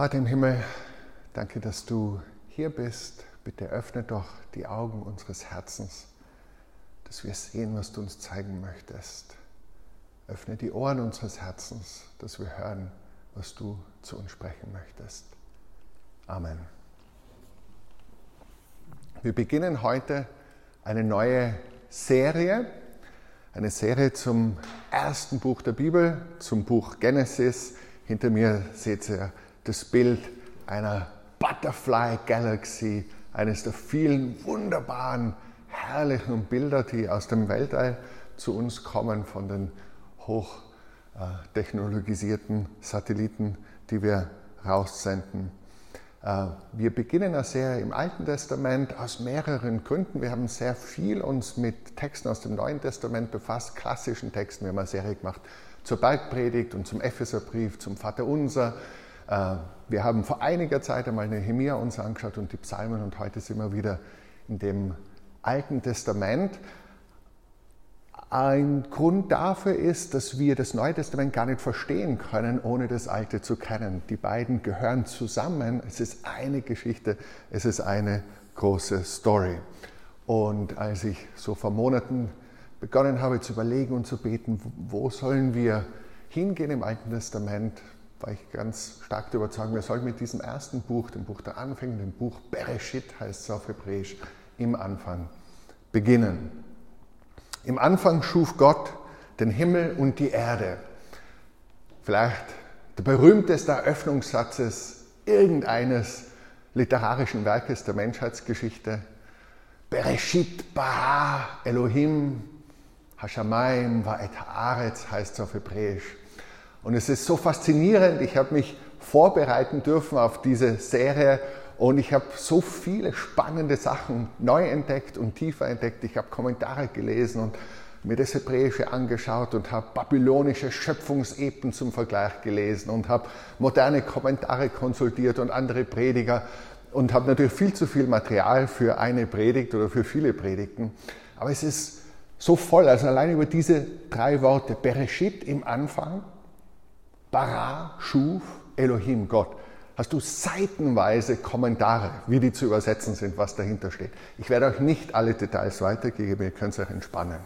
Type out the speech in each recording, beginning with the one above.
Vater im Himmel, danke, dass du hier bist. Bitte öffne doch die Augen unseres Herzens, dass wir sehen, was du uns zeigen möchtest. Öffne die Ohren unseres Herzens, dass wir hören, was du zu uns sprechen möchtest. Amen. Wir beginnen heute eine neue Serie, eine Serie zum ersten Buch der Bibel, zum Buch Genesis. Hinter mir seht ihr das Bild einer Butterfly Galaxy, eines der vielen wunderbaren, herrlichen Bilder, die aus dem Weltall zu uns kommen von den hochtechnologisierten Satelliten, die wir raussenden. Äh, wir beginnen eine Serie im Alten Testament aus mehreren Gründen. Wir haben sehr viel uns mit Texten aus dem Neuen Testament befasst, klassischen Texten. Wir haben eine Serie gemacht zur Bergpredigt und zum Epheserbrief, zum Vaterunser. Äh, wir haben vor einiger Zeit einmal Nehemia uns angeschaut und die Psalmen und heute sind wir wieder in dem Alten Testament. Ein Grund dafür ist, dass wir das Neue Testament gar nicht verstehen können, ohne das Alte zu kennen. Die beiden gehören zusammen. Es ist eine Geschichte, es ist eine große Story. Und als ich so vor Monaten begonnen habe zu überlegen und zu beten, wo sollen wir hingehen im Alten Testament, war ich ganz stark der Überzeugung, wir sollen mit diesem ersten Buch, dem Buch der Anfänge, dem Buch Bereshit heißt es auf Hebräisch, im Anfang beginnen. Im Anfang schuf Gott den Himmel und die Erde. Vielleicht der berühmteste Eröffnungssatz irgendeines literarischen Werkes der Menschheitsgeschichte. Bereshit bara Elohim Hashamayim va'et haaretz heißt es auf Hebräisch. Und es ist so faszinierend. Ich habe mich vorbereiten dürfen auf diese Serie und ich habe so viele spannende Sachen neu entdeckt und tiefer entdeckt. Ich habe Kommentare gelesen und mir das Hebräische angeschaut und habe babylonische Schöpfungsepen zum Vergleich gelesen und habe moderne Kommentare konsultiert und andere Prediger und habe natürlich viel zu viel Material für eine Predigt oder für viele Predigten. Aber es ist so voll, also allein über diese drei Worte, Bereshit im Anfang, Bara, Schuf, Elohim, Gott hast du seitenweise Kommentare, wie die zu übersetzen sind, was dahinter steht. Ich werde euch nicht alle Details weitergeben, ihr könnt es euch entspannen.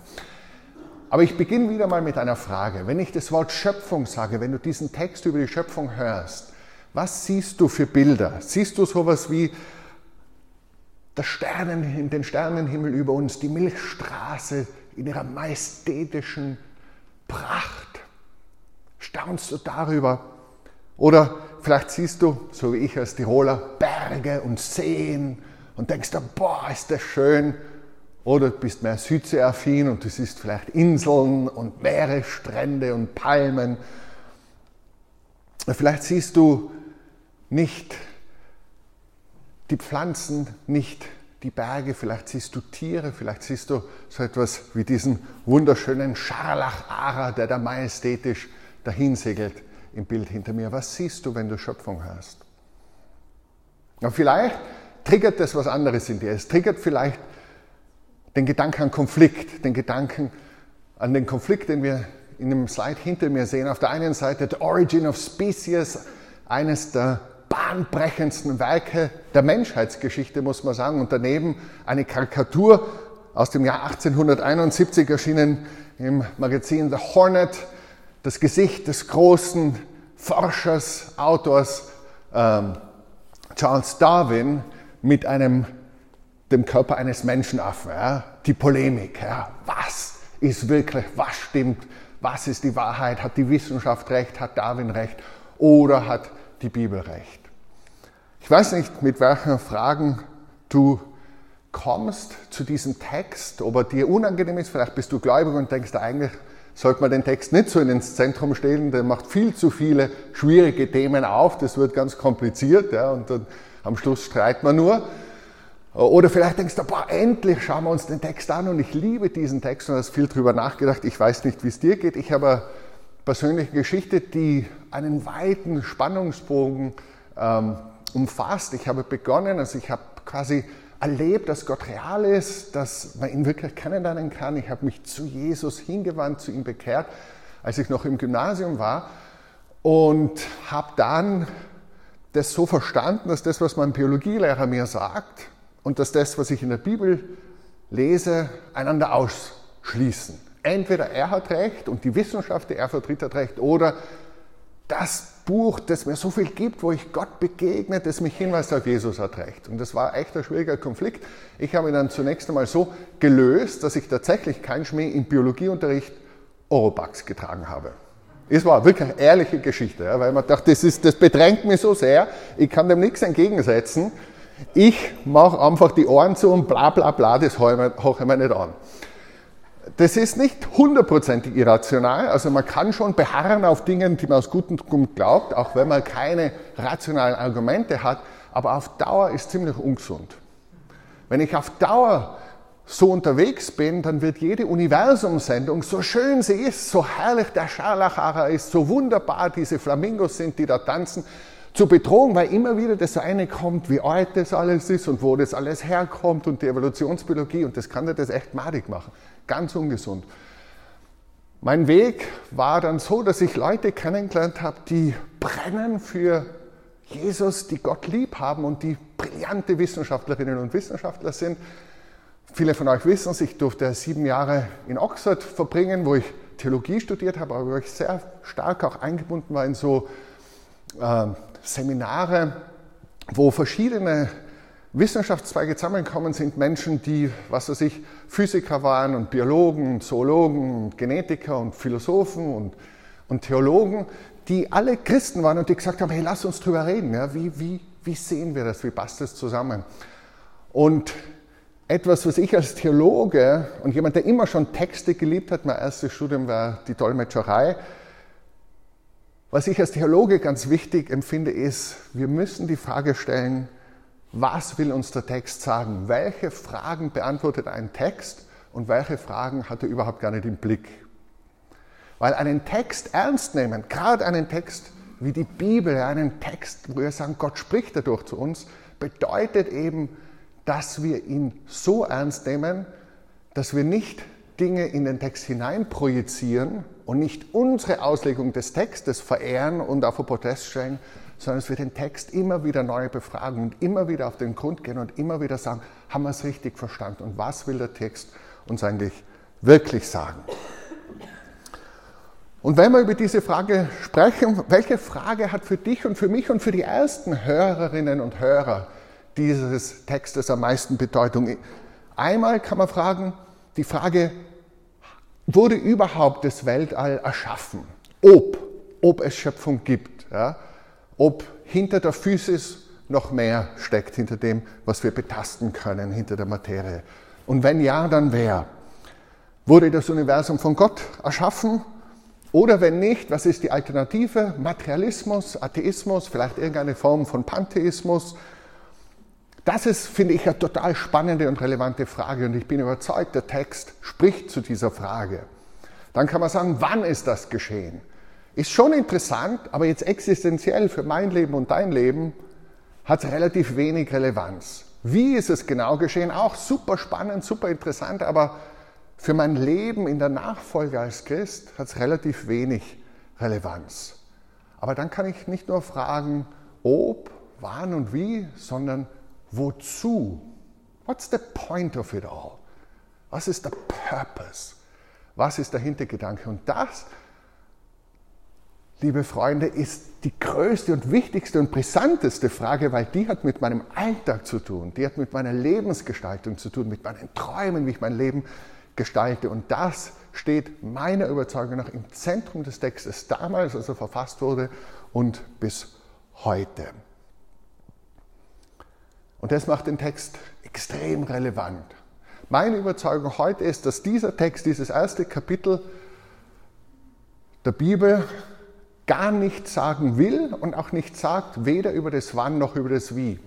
Aber ich beginne wieder mal mit einer Frage. Wenn ich das Wort Schöpfung sage, wenn du diesen Text über die Schöpfung hörst, was siehst du für Bilder? Siehst du sowas wie das Sternen, den Sternenhimmel über uns, die Milchstraße in ihrer majestätischen Pracht? Staunst du darüber? Oder vielleicht siehst du, so wie ich als Tiroler, Berge und Seen und denkst dann, boah, ist das schön. Oder du bist mehr Südseeaffin und du siehst vielleicht Inseln und Meeresstrände und Palmen. Vielleicht siehst du nicht die Pflanzen, nicht die Berge, vielleicht siehst du Tiere, vielleicht siehst du so etwas wie diesen wunderschönen Scharlach-Ara, der da majestätisch dahinsegelt im Bild hinter mir. Was siehst du, wenn du Schöpfung hörst? Aber vielleicht triggert das was anderes in dir. Es triggert vielleicht den Gedanken an Konflikt, den Gedanken an den Konflikt, den wir in dem Slide hinter mir sehen. Auf der einen Seite The Origin of Species, eines der bahnbrechendsten Werke der Menschheitsgeschichte, muss man sagen. Und daneben eine Karikatur aus dem Jahr 1871 erschienen im Magazin The Hornet, das Gesicht des großen Forschers, Autors ähm, Charles Darwin mit einem, dem Körper eines Menschenaffen. Ja? Die Polemik. Ja? Was ist wirklich, was stimmt, was ist die Wahrheit? Hat die Wissenschaft recht? Hat Darwin recht? Oder hat die Bibel recht? Ich weiß nicht, mit welchen Fragen du kommst zu diesem Text, ob er dir unangenehm ist. Vielleicht bist du gläubig und denkst eigentlich, sollte man den Text nicht so ins Zentrum stellen, der macht viel zu viele schwierige Themen auf, das wird ganz kompliziert ja, und dann am Schluss streitet man nur. Oder vielleicht denkst du, boah, endlich schauen wir uns den Text an und ich liebe diesen Text und hast viel drüber nachgedacht. Ich weiß nicht, wie es dir geht. Ich habe eine persönliche Geschichte, die einen weiten Spannungsbogen ähm, umfasst. Ich habe begonnen, also ich habe quasi erlebt, dass Gott real ist, dass man ihn wirklich kennenlernen kann. Ich habe mich zu Jesus hingewandt, zu ihm bekehrt, als ich noch im Gymnasium war und habe dann das so verstanden, dass das, was mein Biologielehrer mir sagt und dass das, was ich in der Bibel lese, einander ausschließen. Entweder er hat recht und die Wissenschaft, die er vertritt, hat recht, oder das Buch, das mir so viel gibt, wo ich Gott begegne, das mich hinweist auf Jesus hat recht. Und das war echt ein schwieriger Konflikt. Ich habe ihn dann zunächst einmal so gelöst, dass ich tatsächlich kein Schmäh im Biologieunterricht Oropax getragen habe. Es war wirklich eine ehrliche Geschichte, weil man dachte, das, ist, das bedrängt mich so sehr, ich kann dem nichts entgegensetzen. Ich mache einfach die Ohren zu und bla bla bla, das höre ich mir nicht an. Das ist nicht hundertprozentig irrational, also man kann schon beharren auf Dingen, die man aus gutem Grund glaubt, auch wenn man keine rationalen Argumente hat, aber auf Dauer ist ziemlich ungesund. Wenn ich auf Dauer so unterwegs bin, dann wird jede Universumsendung, so schön sie ist, so herrlich der Scharlachara ist, so wunderbar diese Flamingos sind, die da tanzen, zur Bedrohung, weil immer wieder das eine kommt, wie alt das alles ist und wo das alles herkommt und die Evolutionsbiologie und das kann dir das echt madig machen. Ganz ungesund. Mein Weg war dann so, dass ich Leute kennengelernt habe, die brennen für Jesus, die Gott lieb haben und die brillante Wissenschaftlerinnen und Wissenschaftler sind. Viele von euch wissen es, ich durfte sieben Jahre in Oxford verbringen, wo ich Theologie studiert habe, aber wo ich sehr stark auch eingebunden war in so äh, Seminare, wo verschiedene Wissenschaftszweige zusammengekommen sind, Menschen, die, was weiß ich, Physiker waren und Biologen, Zoologen, und Genetiker und Philosophen und, und Theologen, die alle Christen waren und die gesagt haben, hey, lass uns drüber reden, ja, wie, wie, wie sehen wir das, wie passt das zusammen? Und etwas, was ich als Theologe und jemand, der immer schon Texte geliebt hat, mein erstes Studium war die Dolmetscherei, was ich als Theologe ganz wichtig empfinde, ist, wir müssen die Frage stellen, was will uns der Text sagen? Welche Fragen beantwortet ein Text und welche Fragen hat er überhaupt gar nicht im Blick? Weil einen Text ernst nehmen, gerade einen Text wie die Bibel, einen Text, wo wir sagen, Gott spricht dadurch zu uns, bedeutet eben, dass wir ihn so ernst nehmen, dass wir nicht Dinge in den Text hinein projizieren und nicht unsere Auslegung des Textes verehren und auf den Protest stellen, sondern dass wir den Text immer wieder neu befragen und immer wieder auf den Grund gehen und immer wieder sagen, haben wir es richtig verstanden und was will der Text uns eigentlich wirklich sagen? Und wenn wir über diese Frage sprechen, welche Frage hat für dich und für mich und für die ersten Hörerinnen und Hörer dieses Textes am meisten Bedeutung. Einmal kann man fragen, die Frage, wurde überhaupt das Weltall erschaffen? Ob, ob es Schöpfung gibt, ja? Ob hinter der Physis noch mehr steckt, hinter dem, was wir betasten können, hinter der Materie. Und wenn ja, dann wer? Wurde das Universum von Gott erschaffen? Oder wenn nicht, was ist die Alternative? Materialismus, Atheismus, vielleicht irgendeine Form von Pantheismus, das ist, finde ich, eine total spannende und relevante Frage und ich bin überzeugt, der Text spricht zu dieser Frage. Dann kann man sagen, wann ist das geschehen? Ist schon interessant, aber jetzt existenziell für mein Leben und dein Leben hat es relativ wenig Relevanz. Wie ist es genau geschehen? Auch super spannend, super interessant, aber für mein Leben in der Nachfolge als Christ hat es relativ wenig Relevanz. Aber dann kann ich nicht nur fragen, ob, wann und wie, sondern Wozu? What's the point of it all? Was ist der Purpose? Was ist der Hintergedanke? Und das, liebe Freunde, ist die größte und wichtigste und brisanteste Frage, weil die hat mit meinem Alltag zu tun, die hat mit meiner Lebensgestaltung zu tun, mit meinen Träumen, wie ich mein Leben gestalte. Und das steht meiner Überzeugung nach im Zentrum des Textes damals, als er verfasst wurde, und bis heute. Und das macht den Text extrem relevant. Meine Überzeugung heute ist, dass dieser Text, dieses erste Kapitel der Bibel gar nichts sagen will und auch nichts sagt, weder über das Wann noch über das Wie.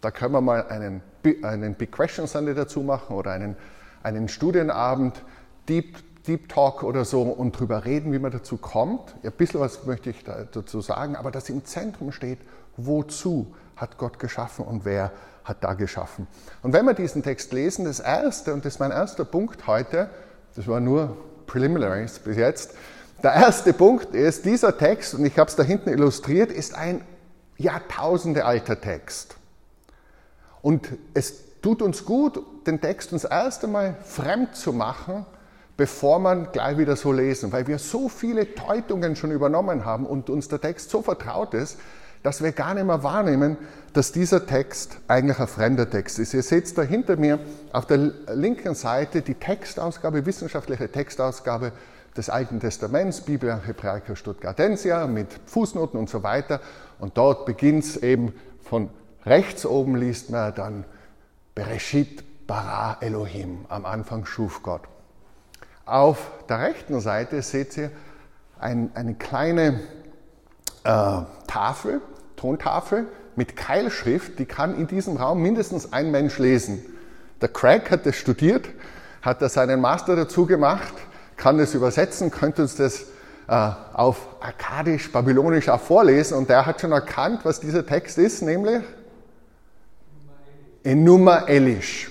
Da können wir mal einen, einen Big Question Sunday dazu machen oder einen, einen Studienabend, Deep, Deep Talk oder so und drüber reden, wie man dazu kommt. Ein bisschen was möchte ich dazu sagen, aber dass im Zentrum steht, wozu hat Gott geschaffen und wer hat da geschaffen. Und wenn wir diesen Text lesen, das erste, und das ist mein erster Punkt heute, das war nur Preliminaries bis jetzt, der erste Punkt ist, dieser Text, und ich habe es da hinten illustriert, ist ein Jahrtausende alter Text. Und es tut uns gut, den Text uns erst einmal fremd zu machen, bevor man gleich wieder so lesen, weil wir so viele Deutungen schon übernommen haben und uns der Text so vertraut ist, dass wir gar nicht mehr wahrnehmen, dass dieser Text eigentlich ein fremder Text ist. Ihr seht da hinter mir auf der linken Seite die Textausgabe, wissenschaftliche Textausgabe des Alten Testaments, Biblia Hebraica Stuttgartensia mit Fußnoten und so weiter. Und dort beginnt es eben von rechts oben liest man dann Bereshit bara Elohim. Am Anfang schuf Gott. Auf der rechten Seite seht ihr ein, eine kleine äh, Tafel, Tontafel mit Keilschrift, die kann in diesem Raum mindestens ein Mensch lesen. Der Craig hat das studiert, hat da seinen Master dazu gemacht, kann das übersetzen, könnte uns das äh, auf Akkadisch, Babylonisch auch vorlesen und der hat schon erkannt, was dieser Text ist, nämlich Enuma Elish,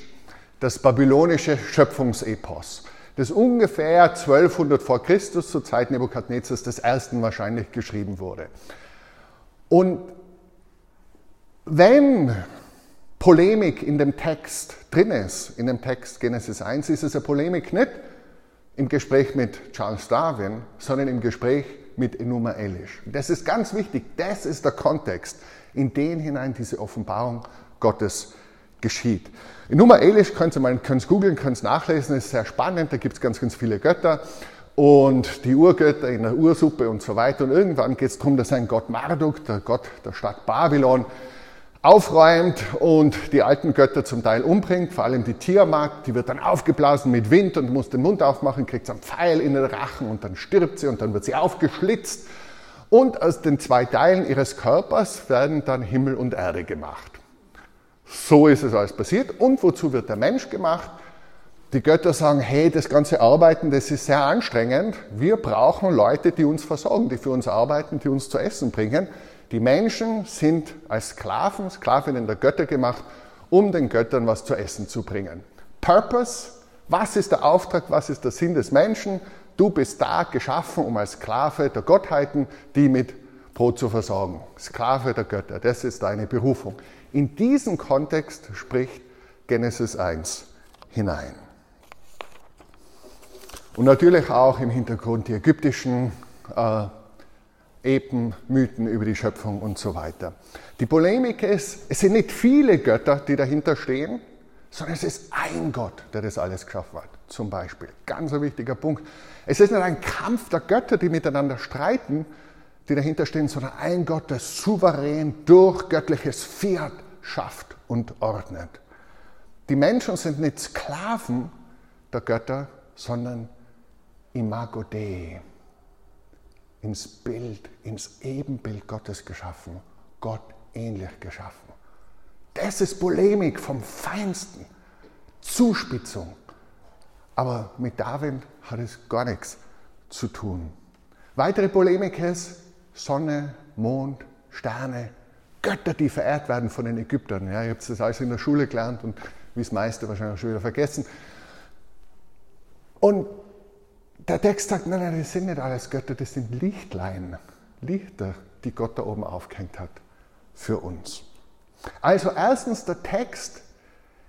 das babylonische Schöpfungsepos das ungefähr 1200 vor Christus zur Zeit Nebukadnezars des Ersten wahrscheinlich geschrieben wurde. Und wenn Polemik in dem Text drin ist, in dem Text Genesis 1, ist es eine Polemik nicht im Gespräch mit Charles Darwin, sondern im Gespräch mit Enuma Elish. Das ist ganz wichtig, das ist der Kontext, in den hinein diese Offenbarung Gottes geschieht. Nummer Elish könnt ihr mal googeln, könnt es nachlesen, ist sehr spannend, da gibt es ganz, ganz viele Götter und die Urgötter in der Ursuppe und so weiter. Und irgendwann geht es darum, dass ein Gott Marduk, der Gott der Stadt Babylon, aufräumt und die alten Götter zum Teil umbringt, vor allem die Tiamat, die wird dann aufgeblasen mit Wind und muss den Mund aufmachen, kriegt einen Pfeil in den Rachen und dann stirbt sie und dann wird sie aufgeschlitzt. Und aus den zwei Teilen ihres Körpers werden dann Himmel und Erde gemacht. So ist es alles passiert. Und wozu wird der Mensch gemacht? Die Götter sagen, hey, das ganze Arbeiten, das ist sehr anstrengend. Wir brauchen Leute, die uns versorgen, die für uns arbeiten, die uns zu essen bringen. Die Menschen sind als Sklaven, Sklavinnen der Götter gemacht, um den Göttern was zu essen zu bringen. Purpose, was ist der Auftrag, was ist der Sinn des Menschen? Du bist da geschaffen, um als Sklave der Gottheiten, die mit Brot zu versorgen. Sklave der Götter, das ist deine Berufung. In diesen Kontext spricht Genesis 1 hinein. Und natürlich auch im Hintergrund die ägyptischen äh, Epen, Mythen über die Schöpfung und so weiter. Die Polemik ist, es sind nicht viele Götter, die dahinter stehen, sondern es ist ein Gott, der das alles geschaffen hat. Zum Beispiel. Ganz ein wichtiger Punkt. Es ist nicht ein Kampf der Götter, die miteinander streiten, die dahinter stehen, sondern ein Gott, der souverän durch göttliches Fiat schafft und ordnet. Die Menschen sind nicht Sklaven der Götter, sondern Imago Dei, ins Bild, ins Ebenbild Gottes geschaffen, Gott ähnlich geschaffen. Das ist Polemik vom Feinsten, Zuspitzung. Aber mit David hat es gar nichts zu tun. Weitere Polemik ist, Sonne, Mond, Sterne, Götter, die verehrt werden von den Ägyptern. Ja, ich habe das alles in der Schule gelernt und wie das meiste wahrscheinlich schon wieder vergessen. Und der Text sagt, nein, nein, das sind nicht alles Götter, das sind Lichtlein, Lichter, die Gott da oben aufgehängt hat für uns. Also erstens, der Text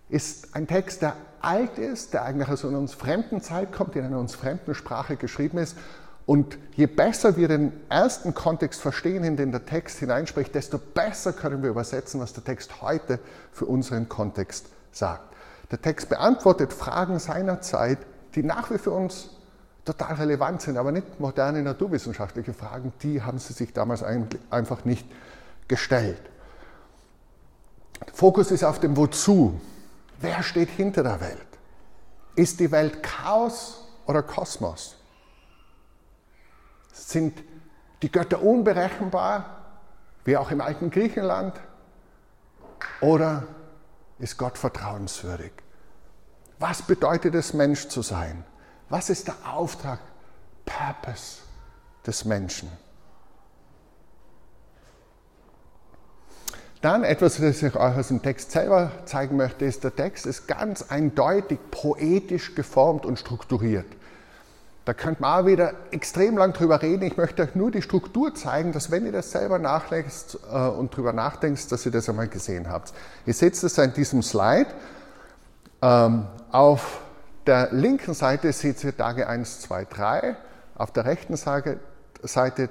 ist ein Text, der alt ist, der eigentlich aus einer uns fremden Zeit kommt, in einer uns fremden Sprache geschrieben ist und je besser wir den ersten Kontext verstehen, in den der Text hineinspricht, desto besser können wir übersetzen, was der Text heute für unseren Kontext sagt. Der Text beantwortet Fragen seiner Zeit, die nach wie vor uns total relevant sind, aber nicht moderne naturwissenschaftliche Fragen, die haben sie sich damals einfach nicht gestellt. Fokus ist auf dem Wozu. Wer steht hinter der Welt? Ist die Welt Chaos oder Kosmos? Sind die Götter unberechenbar, wie auch im alten Griechenland? Oder ist Gott vertrauenswürdig? Was bedeutet es, Mensch zu sein? Was ist der Auftrag, Purpose des Menschen? Dann etwas, das ich euch aus dem Text selber zeigen möchte, ist, der Text ist ganz eindeutig poetisch geformt und strukturiert. Da könnte man auch wieder extrem lang drüber reden. Ich möchte euch nur die Struktur zeigen, dass wenn ihr das selber nachlegt äh, und drüber nachdenkt, dass ihr das einmal gesehen habt. Ihr seht es in diesem Slide. Ähm, auf der linken Seite seht ihr Tage 1, 2, 3. Auf der rechten Seite,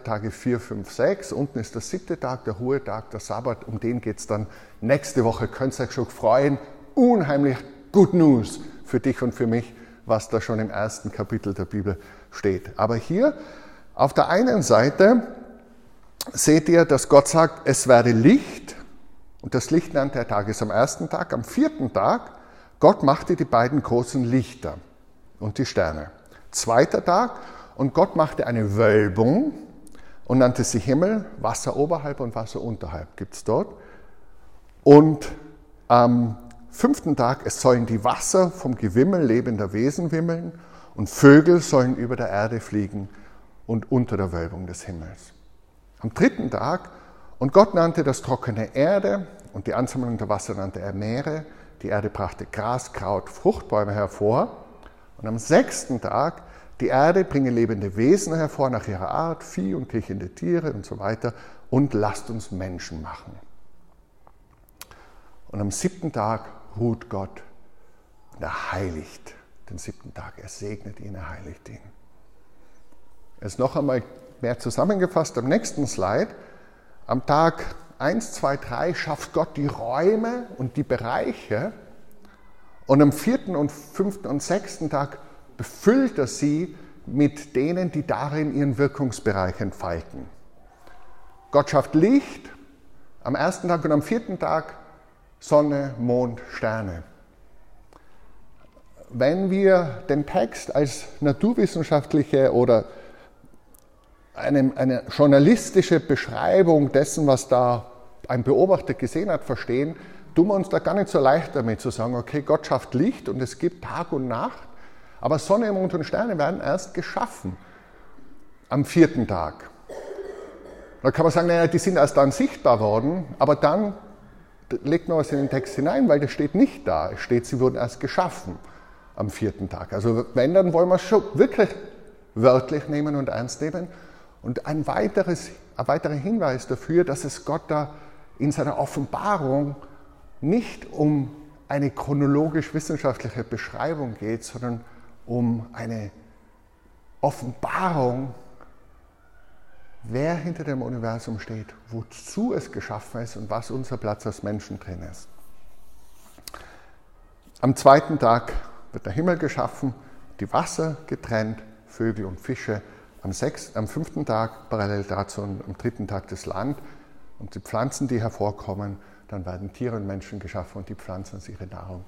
Tage 4, 5, 6. Unten ist der siebte Tag, der Ruhetag, der Sabbat. Um den geht es dann nächste Woche. Könnt ihr euch schon freuen. Unheimlich Good News für dich und für mich was da schon im ersten Kapitel der Bibel steht. Aber hier auf der einen Seite seht ihr, dass Gott sagt, es werde Licht. Und das Licht nannte er Tages am ersten Tag. Am vierten Tag, Gott machte die beiden großen Lichter und die Sterne. Zweiter Tag, und Gott machte eine Wölbung und nannte sie Himmel, Wasser oberhalb und Wasser unterhalb gibt es dort. Und am fünften Tag, es sollen die Wasser vom Gewimmel lebender Wesen wimmeln und Vögel sollen über der Erde fliegen und unter der Wölbung des Himmels. Am dritten Tag, und Gott nannte das trockene Erde und die Ansammlung der Wasser nannte er Meere. Die Erde brachte Gras, Kraut, Fruchtbäume hervor. Und am sechsten Tag, die Erde bringe lebende Wesen hervor nach ihrer Art, Vieh und kriechende Tiere und so weiter. Und lasst uns Menschen machen. Und am siebten Tag ruht Gott und er heiligt den siebten Tag. Er segnet ihn, er heiligt ihn. Es noch einmal mehr zusammengefasst am nächsten Slide. Am Tag 1, 2, 3 schafft Gott die Räume und die Bereiche und am vierten und fünften und sechsten Tag befüllt er sie mit denen, die darin ihren Wirkungsbereich entfalten. Gott schafft Licht am ersten Tag und am vierten Tag Sonne, Mond, Sterne. Wenn wir den Text als naturwissenschaftliche oder eine, eine journalistische Beschreibung dessen, was da ein Beobachter gesehen hat, verstehen, tun wir uns da gar nicht so leicht damit zu sagen, okay, Gott schafft Licht und es gibt Tag und Nacht, aber Sonne, Mond und Sterne werden erst geschaffen am vierten Tag. Da kann man sagen, naja, die sind erst dann sichtbar worden, aber dann legt man was in den Text hinein, weil das steht nicht da. Es steht, sie wurden erst geschaffen am vierten Tag. Also wenn, dann wollen wir es schon wirklich wörtlich nehmen und ernst nehmen. Und ein, weiteres, ein weiterer Hinweis dafür, dass es Gott da in seiner Offenbarung nicht um eine chronologisch-wissenschaftliche Beschreibung geht, sondern um eine Offenbarung wer hinter dem Universum steht, wozu es geschaffen ist und was unser Platz als Menschen drin ist. Am zweiten Tag wird der Himmel geschaffen, die Wasser getrennt, Vögel und Fische. Am, sechsten, am fünften Tag parallel dazu und am dritten Tag das Land und die Pflanzen, die hervorkommen. Dann werden Tiere und Menschen geschaffen und die Pflanzen als ihre Nahrung.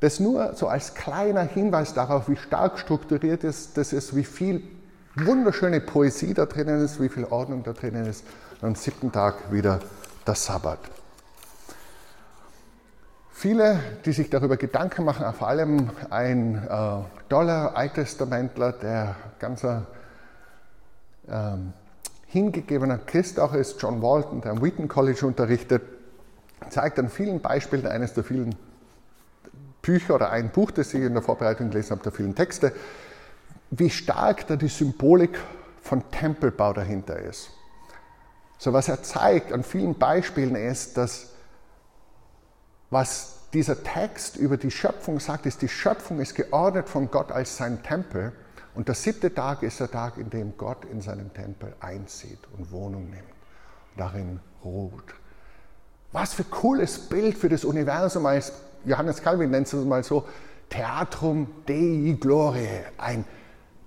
Das nur so als kleiner Hinweis darauf, wie stark strukturiert ist, das ist, wie viel wunderschöne Poesie da drinnen ist, wie viel Ordnung da drinnen ist. Und am siebten Tag wieder der Sabbat. Viele, die sich darüber Gedanken machen, vor allem ein äh, toller Alttestamentler, der ganz äh, hingegebener Christ auch ist, John Walton, der am Wheaton College unterrichtet, zeigt an vielen Beispielen eines der vielen Bücher oder ein Buch, das ich in der Vorbereitung gelesen habe, der vielen Texte, wie stark da die Symbolik von Tempelbau dahinter ist. So was er zeigt an vielen Beispielen ist, dass was dieser Text über die Schöpfung sagt, ist, die Schöpfung ist geordnet von Gott als sein Tempel und der siebte Tag ist der Tag, in dem Gott in seinem Tempel einzieht und Wohnung nimmt, darin ruht. Was für cooles Bild für das Universum als Johannes Calvin nennt es mal so, Theatrum Dei Gloriae, ein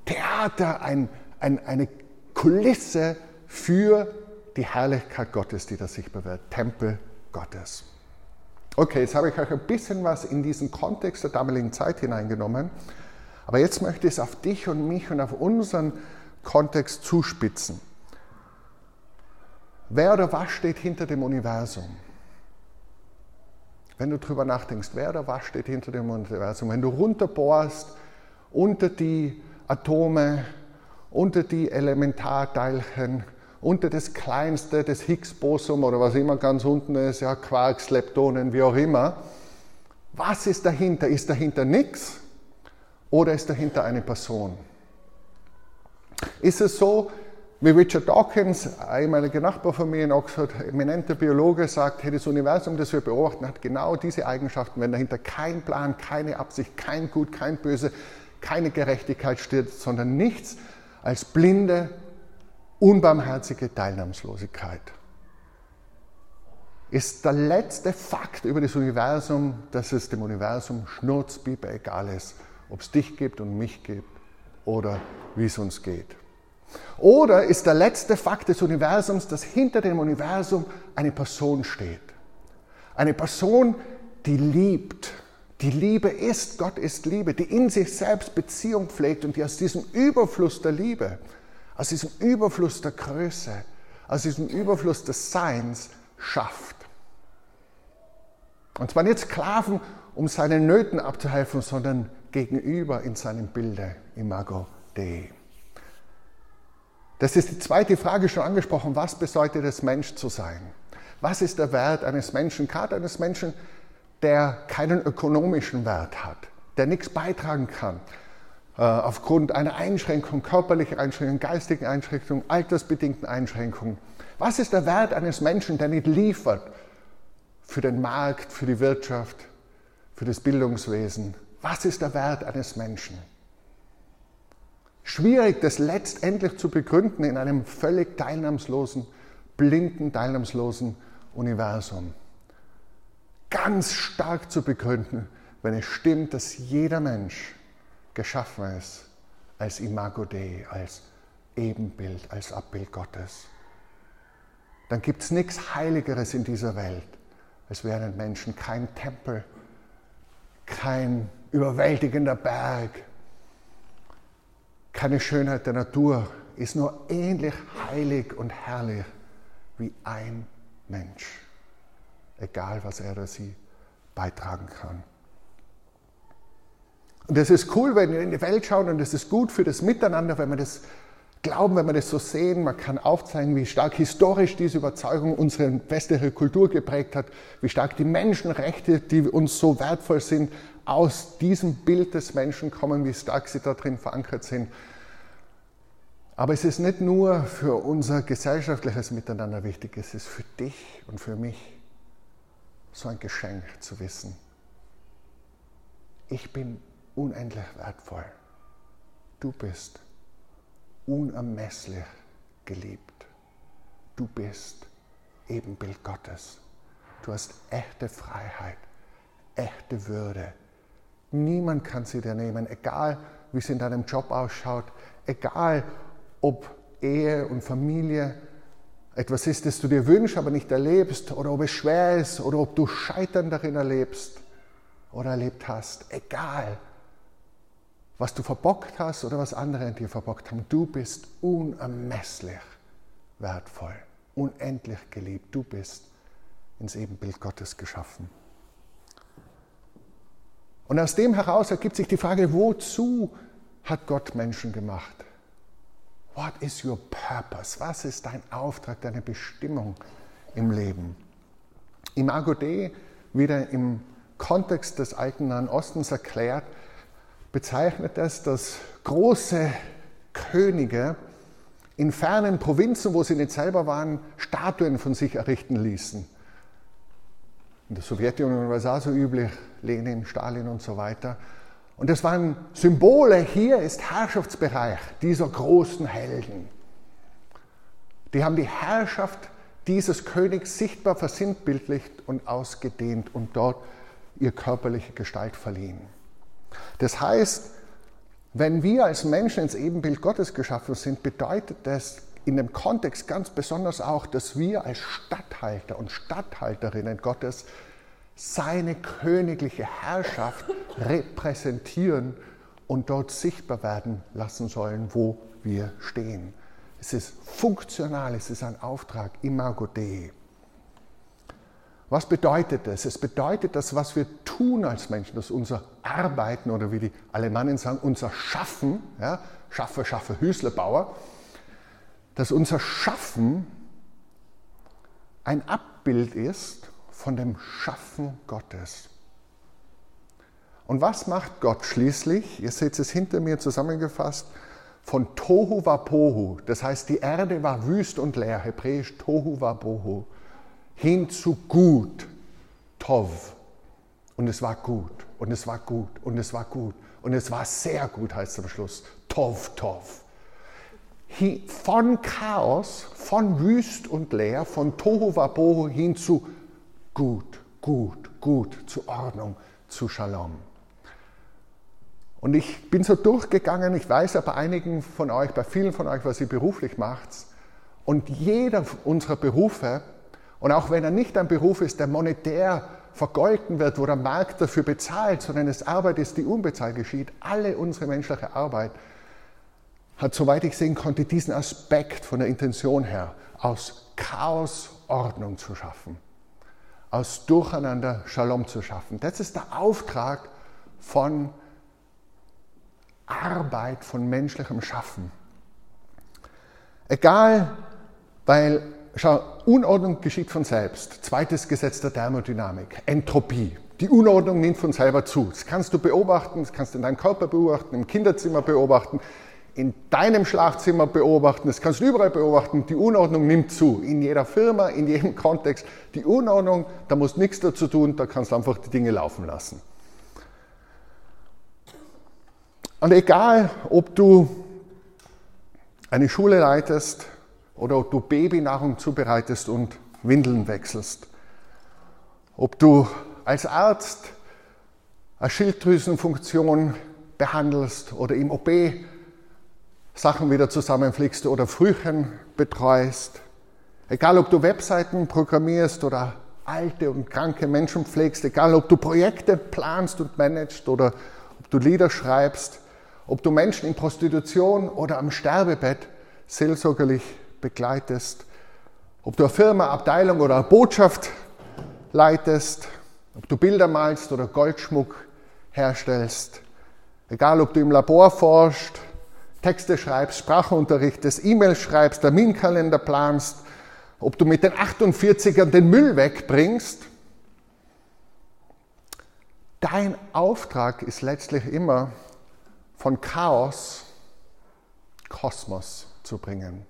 Theater, ein, ein, eine Kulisse für die Herrlichkeit Gottes, die da sichtbar wird. Tempel Gottes. Okay, jetzt habe ich euch ein bisschen was in diesen Kontext der damaligen Zeit hineingenommen. Aber jetzt möchte ich es auf dich und mich und auf unseren Kontext zuspitzen. Wer oder was steht hinter dem Universum? Wenn du darüber nachdenkst, wer oder was steht hinter dem Universum? Wenn du runterbohrst unter die Atome, unter die Elementarteilchen, unter das kleinste, das Higgs-Boson oder was immer ganz unten ist, ja, Quarks, Leptonen, wie auch immer. Was ist dahinter? Ist dahinter nichts oder ist dahinter eine Person? Ist es so, wie Richard Dawkins, ehemaliger Nachbar von mir in Oxford, eminenter Biologe, sagt, hey, das Universum, das wir beobachten, hat genau diese Eigenschaften, wenn dahinter kein Plan, keine Absicht, kein Gut, kein Böse, keine Gerechtigkeit steht, sondern nichts als blinde, unbarmherzige Teilnahmslosigkeit. Ist der letzte Fakt über das Universum, dass es dem Universum schnurzpiepe egal ist, ob es dich gibt und mich gibt oder wie es uns geht. Oder ist der letzte Fakt des Universums, dass hinter dem Universum eine Person steht. Eine Person, die liebt. Die Liebe ist, Gott ist Liebe, die in sich selbst Beziehung pflegt und die aus diesem Überfluss der Liebe, aus diesem Überfluss der Größe, aus diesem Überfluss des Seins schafft. Und zwar nicht Sklaven, um seinen Nöten abzuhelfen, sondern gegenüber in seinem Bilde, Imago Dei. Das ist die zweite Frage schon angesprochen. Was bedeutet es, Mensch zu sein? Was ist der Wert eines Menschen, gerade eines Menschen, der keinen ökonomischen Wert hat, der nichts beitragen kann, äh, aufgrund einer Einschränkung, körperlicher Einschränkung, geistigen Einschränkung, altersbedingten Einschränkungen? Was ist der Wert eines Menschen, der nicht liefert für den Markt, für die Wirtschaft, für das Bildungswesen? Was ist der Wert eines Menschen? Schwierig, das letztendlich zu begründen in einem völlig teilnahmslosen, blinden, teilnahmslosen Universum. Ganz stark zu begründen, wenn es stimmt, dass jeder Mensch geschaffen ist als Imago Dei, als Ebenbild, als Abbild Gottes. Dann gibt es nichts Heiligeres in dieser Welt, als wären Menschen kein Tempel, kein überwältigender Berg, keine Schönheit der Natur ist nur ähnlich heilig und herrlich wie ein Mensch, egal was er oder sie beitragen kann. Und das ist cool, wenn wir in die Welt schauen und das ist gut für das Miteinander, wenn wir das glauben, wenn wir das so sehen. Man kann aufzeigen, wie stark historisch diese Überzeugung unsere westliche Kultur geprägt hat, wie stark die Menschenrechte, die uns so wertvoll sind, aus diesem Bild des Menschen kommen, wie stark sie da drin verankert sind. Aber es ist nicht nur für unser gesellschaftliches Miteinander wichtig, es ist für dich und für mich so ein Geschenk zu wissen. Ich bin unendlich wertvoll. Du bist unermesslich geliebt. Du bist Ebenbild Gottes. Du hast echte Freiheit, echte Würde, Niemand kann sie dir nehmen, egal wie es in deinem Job ausschaut, egal ob Ehe und Familie etwas ist, das du dir wünschst, aber nicht erlebst, oder ob es schwer ist, oder ob du Scheitern darin erlebst oder erlebt hast. Egal, was du verbockt hast oder was andere in dir verbockt haben, du bist unermesslich wertvoll, unendlich geliebt. Du bist ins Ebenbild Gottes geschaffen. Und aus dem heraus ergibt sich die Frage, wozu hat Gott Menschen gemacht? What is your purpose? Was ist dein Auftrag, deine Bestimmung im Leben? Imago Dei, wieder im Kontext des alten Nahen Ostens erklärt, bezeichnet es, dass große Könige in fernen Provinzen, wo sie nicht selber waren, Statuen von sich errichten ließen. In der Sowjetunion war es auch so üblich, Lenin, Stalin und so weiter. Und das waren Symbole, hier ist Herrschaftsbereich dieser großen Helden. Die haben die Herrschaft dieses Königs sichtbar versinnbildlicht und ausgedehnt und dort ihr körperliche Gestalt verliehen. Das heißt, wenn wir als Menschen ins Ebenbild Gottes geschaffen sind, bedeutet das in dem Kontext ganz besonders auch, dass wir als Statthalter und Statthalterinnen Gottes seine königliche Herrschaft repräsentieren und dort sichtbar werden lassen sollen, wo wir stehen. Es ist funktional, es ist ein Auftrag, Imago Dei. Was bedeutet das? Es bedeutet, dass was wir tun als Menschen, dass unser Arbeiten oder wie die Alemannen sagen, unser Schaffen, ja, Schaffe, Schaffe, Hüslebauer, dass unser Schaffen ein Abbild ist von dem Schaffen Gottes. Und was macht Gott schließlich? Ihr seht es hinter mir zusammengefasst von Tohu Wapohu, das heißt die Erde war wüst und leer, hebräisch Tohu Wapohu, hin zu gut, Tov. Und es war gut, und es war gut, und es war gut, und es war sehr gut, heißt am Schluss. Tov, Tov. Von Chaos, von wüst und leer, von Tohu Wapohu hin zu gut, gut, gut, zu Ordnung, zu Shalom. Und ich bin so durchgegangen, ich weiß ja bei einigen von euch, bei vielen von euch, was ihr beruflich macht. Und jeder unserer Berufe, und auch wenn er nicht ein Beruf ist, der monetär vergolten wird, wo der Markt dafür bezahlt, sondern es Arbeit ist, die unbezahlt geschieht, alle unsere menschliche Arbeit hat, soweit ich sehen konnte, diesen Aspekt von der Intention her, aus Chaos Ordnung zu schaffen, aus Durcheinander Shalom zu schaffen. Das ist der Auftrag von Arbeit von menschlichem Schaffen. Egal, weil, schau, Unordnung geschieht von selbst. Zweites Gesetz der Thermodynamik, Entropie. Die Unordnung nimmt von selber zu. Das kannst du beobachten, das kannst du in deinem Körper beobachten, im Kinderzimmer beobachten, in deinem Schlafzimmer beobachten, das kannst du überall beobachten. Die Unordnung nimmt zu, in jeder Firma, in jedem Kontext. Die Unordnung, da musst du nichts dazu tun, da kannst du einfach die Dinge laufen lassen. Und egal, ob du eine Schule leitest oder ob du Babynahrung zubereitest und Windeln wechselst, ob du als Arzt eine Schilddrüsenfunktion behandelst oder im OP Sachen wieder zusammenflickst oder Frühchen betreust, egal ob du Webseiten programmierst oder alte und kranke Menschen pflegst, egal ob du Projekte planst und managst oder ob du Lieder schreibst, ob du Menschen in Prostitution oder am Sterbebett seelsorgerlich begleitest, ob du eine Firma, Abteilung oder eine Botschaft leitest, ob du Bilder malst oder Goldschmuck herstellst, egal ob du im Labor forschst, Texte schreibst, Sprachunterrichtest, E-Mails schreibst, Terminkalender planst, ob du mit den 48ern den Müll wegbringst. Dein Auftrag ist letztlich immer, von Chaos Kosmos zu bringen,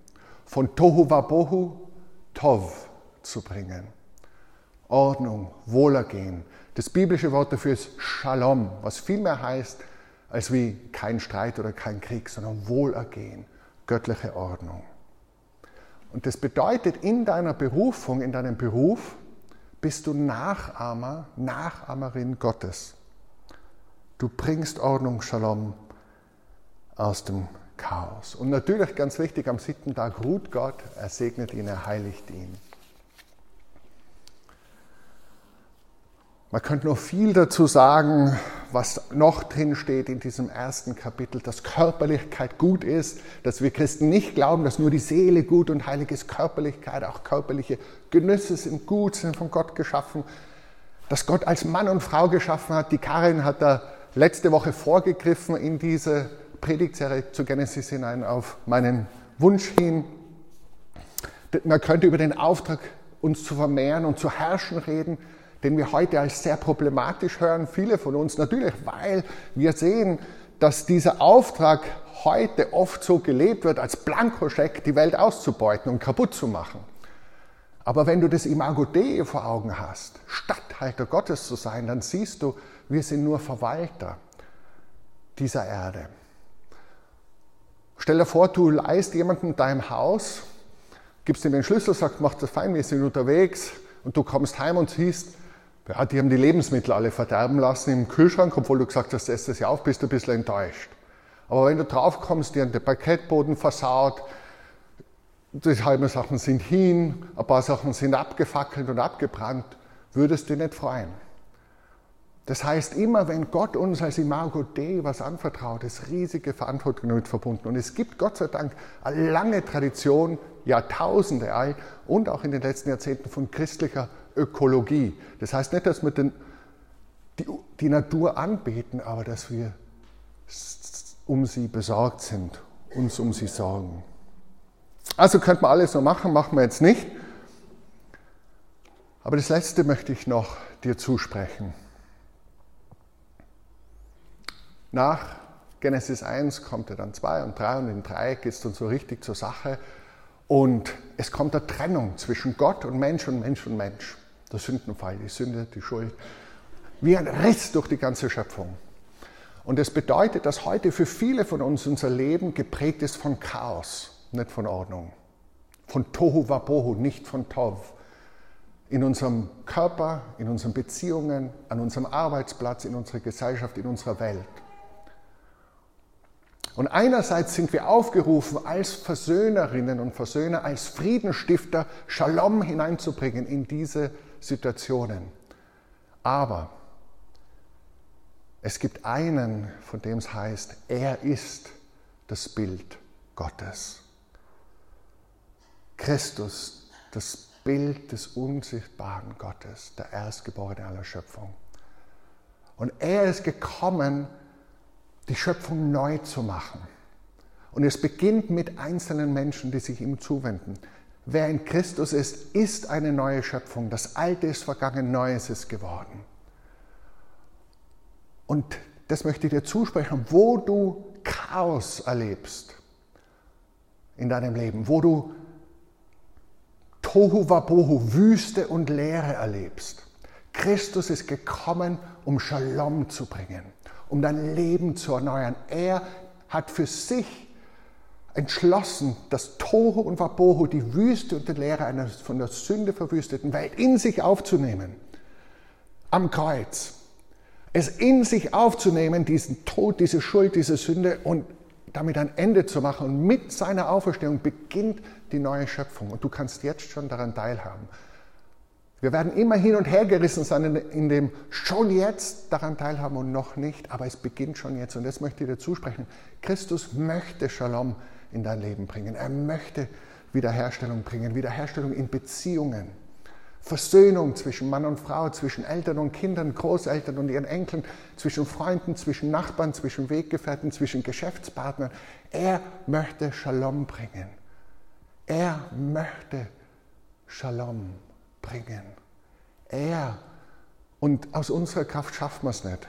von Tohu Wabohu Tov zu bringen. Ordnung, Wohlergehen. Das biblische Wort dafür ist Shalom, was viel mehr heißt als wie kein Streit oder kein Krieg, sondern Wohlergehen, göttliche Ordnung. Und das bedeutet, in deiner Berufung, in deinem Beruf, bist du Nachahmer, Nachahmerin Gottes. Du bringst Ordnung, Shalom aus dem Chaos. Und natürlich ganz wichtig, am siebten Tag ruht Gott, er segnet ihn, er heiligt ihn. Man könnte noch viel dazu sagen, was noch drin steht in diesem ersten Kapitel, dass Körperlichkeit gut ist, dass wir Christen nicht glauben, dass nur die Seele gut und heilig ist. Körperlichkeit, auch körperliche Genüsse sind gut, sind von Gott geschaffen. Dass Gott als Mann und Frau geschaffen hat. Die Karin hat da letzte Woche vorgegriffen in diese Predigtserie zu Genesis hinein auf meinen Wunsch hin. Man könnte über den Auftrag, uns zu vermehren und zu herrschen reden, den wir heute als sehr problematisch hören, viele von uns natürlich, weil wir sehen, dass dieser Auftrag heute oft so gelebt wird, als Blankoscheck die Welt auszubeuten und kaputt zu machen. Aber wenn du das Imago Dei vor Augen hast, Statthalter Gottes zu sein, dann siehst du, wir sind nur Verwalter dieser Erde. Stell dir vor, du leist jemanden deinem Haus, gibst ihm den Schlüssel, sagst, mach das fein, wir sind unterwegs und du kommst heim und siehst, ja, die haben die Lebensmittel alle verderben lassen im Kühlschrank, obwohl du gesagt hast, ess das ja auf, bist du ein bisschen enttäuscht. Aber wenn du drauf kommst, die haben den Parkettboden versaut, die halben Sachen sind hin, ein paar Sachen sind abgefackelt und abgebrannt, würdest du dich nicht freuen. Das heißt, immer wenn Gott uns als Imago Dei was anvertraut, ist riesige Verantwortung damit verbunden. Und es gibt Gott sei Dank eine lange Tradition, Jahrtausende alt und auch in den letzten Jahrzehnten von christlicher Ökologie. Das heißt nicht, dass wir den, die, die Natur anbeten, aber dass wir um sie besorgt sind, uns um sie sorgen. Also könnte man alles so machen, machen wir jetzt nicht. Aber das Letzte möchte ich noch dir zusprechen. Nach Genesis 1 kommt ja dann 2 und 3 und in 3 geht es dann so richtig zur Sache. Und es kommt eine Trennung zwischen Gott und Mensch und Mensch und Mensch. Der Sündenfall, die Sünde, die Schuld. Wie ein Riss durch die ganze Schöpfung. Und das bedeutet, dass heute für viele von uns unser Leben geprägt ist von Chaos, nicht von Ordnung. Von Tohu Wabohu, nicht von Tov. In unserem Körper, in unseren Beziehungen, an unserem Arbeitsplatz, in unserer Gesellschaft, in unserer Welt. Und einerseits sind wir aufgerufen, als Versöhnerinnen und Versöhner, als Friedenstifter Shalom hineinzubringen in diese Situationen. Aber es gibt einen, von dem es heißt, er ist das Bild Gottes. Christus, das Bild des unsichtbaren Gottes, der Erstgeborene aller Schöpfung. Und er ist gekommen, die Schöpfung neu zu machen. Und es beginnt mit einzelnen Menschen, die sich ihm zuwenden. Wer in Christus ist, ist eine neue Schöpfung. Das Alte ist vergangen, Neues ist geworden. Und das möchte ich dir zusprechen, wo du Chaos erlebst in deinem Leben, wo du Tohu Wabohu, Wüste und Leere erlebst. Christus ist gekommen, um Shalom zu bringen um dein Leben zu erneuern. Er hat für sich entschlossen, das Tore und Wabohu, die Wüste und die Leere einer von der Sünde verwüsteten Welt in sich aufzunehmen. Am Kreuz. Es in sich aufzunehmen, diesen Tod, diese Schuld, diese Sünde und damit ein Ende zu machen. Und mit seiner Auferstehung beginnt die neue Schöpfung. Und du kannst jetzt schon daran teilhaben. Wir werden immer hin und her gerissen sein in dem schon jetzt daran teilhaben und noch nicht, aber es beginnt schon jetzt und das möchte ich dir zusprechen. Christus möchte Shalom in dein Leben bringen. Er möchte Wiederherstellung bringen, Wiederherstellung in Beziehungen. Versöhnung zwischen Mann und Frau, zwischen Eltern und Kindern, Großeltern und ihren Enkeln, zwischen Freunden, zwischen Nachbarn, zwischen Weggefährten, zwischen Geschäftspartnern. Er möchte Shalom bringen. Er möchte Shalom bringen. Er. Und aus unserer Kraft schaffen wir es nicht.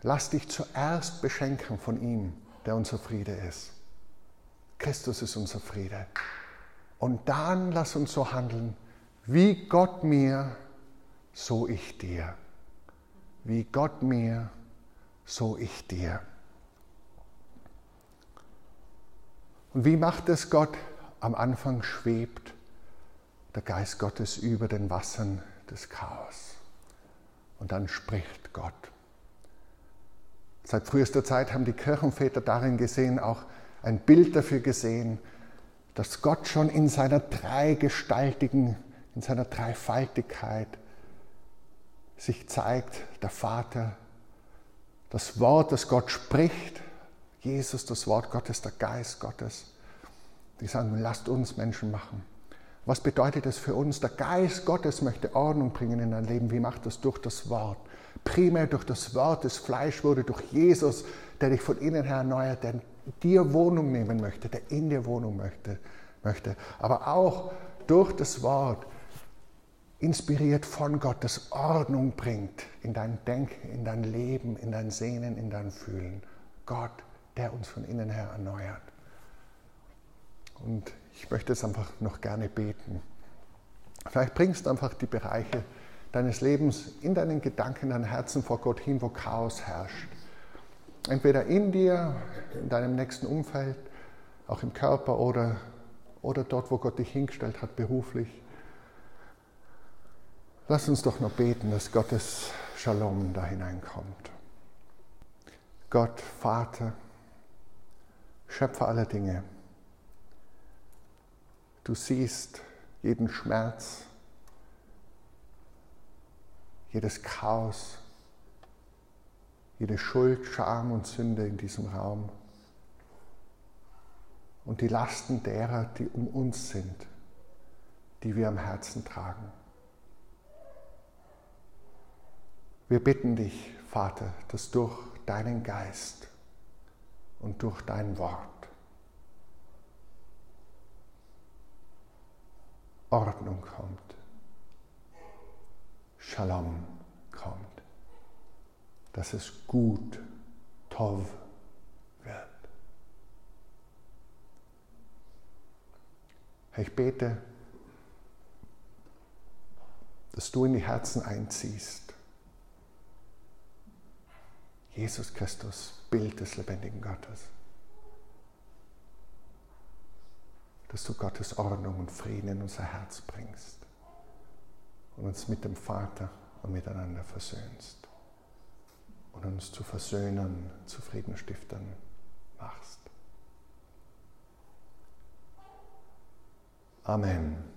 Lass dich zuerst beschenken von ihm, der unser Friede ist. Christus ist unser Friede. Und dann lass uns so handeln, wie Gott mir, so ich dir. Wie Gott mir, so ich dir. Und wie macht es Gott? Am Anfang schwebt der Geist Gottes über den Wassern des Chaos. Und dann spricht Gott. Seit frühester Zeit haben die Kirchenväter darin gesehen, auch ein Bild dafür gesehen, dass Gott schon in seiner dreigestaltigen, in seiner Dreifaltigkeit sich zeigt, der Vater, das Wort, das Gott spricht, Jesus, das Wort Gottes, der Geist Gottes. Die sagen, lasst uns Menschen machen. Was bedeutet das für uns? Der Geist Gottes möchte Ordnung bringen in dein Leben. Wie macht das? Durch das Wort. Primär durch das Wort, das Fleisch wurde, durch Jesus, der dich von innen her erneuert, der dir Wohnung nehmen möchte, der in dir Wohnung möchte. möchte. Aber auch durch das Wort, inspiriert von Gott, das Ordnung bringt in dein Denken, in dein Leben, in dein Sehnen, in dein Fühlen. Gott, der uns von innen her erneuert. Und ich möchte jetzt einfach noch gerne beten. Vielleicht bringst du einfach die Bereiche deines Lebens in deinen Gedanken, in dein Herzen vor Gott hin, wo Chaos herrscht. Entweder in dir, in deinem nächsten Umfeld, auch im Körper oder, oder dort, wo Gott dich hingestellt hat, beruflich. Lass uns doch noch beten, dass Gottes Shalom da hineinkommt. Gott, Vater, Schöpfer aller Dinge, Du siehst jeden Schmerz, jedes Chaos, jede Schuld, Scham und Sünde in diesem Raum. Und die Lasten derer, die um uns sind, die wir am Herzen tragen. Wir bitten dich, Vater, dass durch deinen Geist und durch dein Wort Ordnung kommt, Shalom dass es gut, Tov wird. Herr, ich bete, dass du in die Herzen einziehst. Jesus Christus, Bild des lebendigen Gottes. Dass du Gottes Ordnung und Frieden in unser Herz bringst und uns mit dem Vater und miteinander versöhnst und uns zu Versöhnern, zu Friedenstiftern machst. Amen.